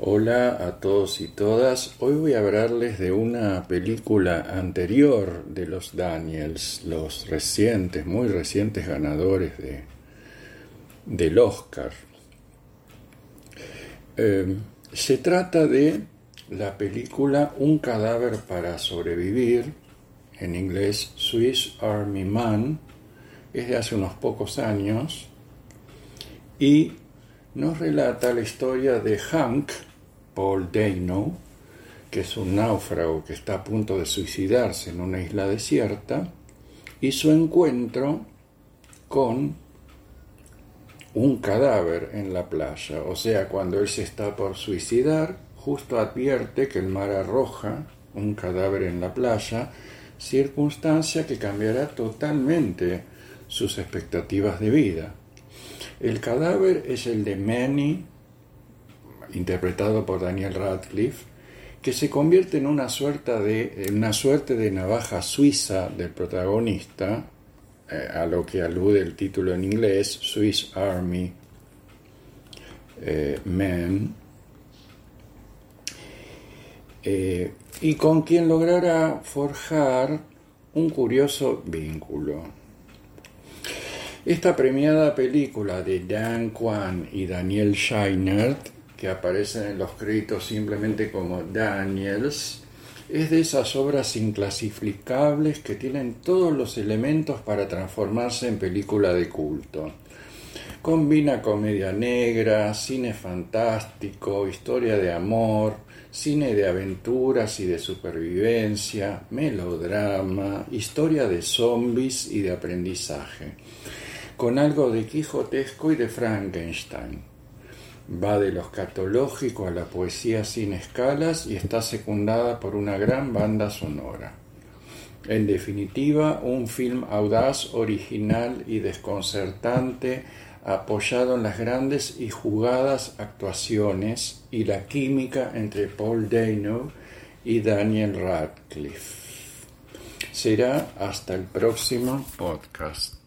Hola a todos y todas. Hoy voy a hablarles de una película anterior de los Daniels, los recientes, muy recientes ganadores de, del Oscar. Eh, se trata de la película Un cadáver para sobrevivir, en inglés Swiss Army Man, es de hace unos pocos años y nos relata la historia de Hank, Paul Dano, que es un náufrago que está a punto de suicidarse en una isla desierta, y su encuentro con un cadáver en la playa. O sea, cuando él se está por suicidar, justo advierte que el mar arroja un cadáver en la playa, circunstancia que cambiará totalmente sus expectativas de vida. El cadáver es el de Manny, interpretado por Daniel Radcliffe, que se convierte en una suerte de, una suerte de navaja suiza del protagonista, eh, a lo que alude el título en inglés, Swiss Army eh, Man, eh, y con quien logrará forjar un curioso vínculo. Esta premiada película de Dan Kwan y Daniel Scheinert que aparecen en los créditos simplemente como Daniels, es de esas obras inclasificables que tienen todos los elementos para transformarse en película de culto. Combina comedia negra, cine fantástico, historia de amor, cine de aventuras y de supervivencia, melodrama, historia de zombies y de aprendizaje, con algo de quijotesco y de Frankenstein. Va de lo escatológico a la poesía sin escalas y está secundada por una gran banda sonora. En definitiva, un film audaz, original y desconcertante, apoyado en las grandes y jugadas actuaciones y la química entre Paul Dano y Daniel Radcliffe. Será hasta el próximo podcast.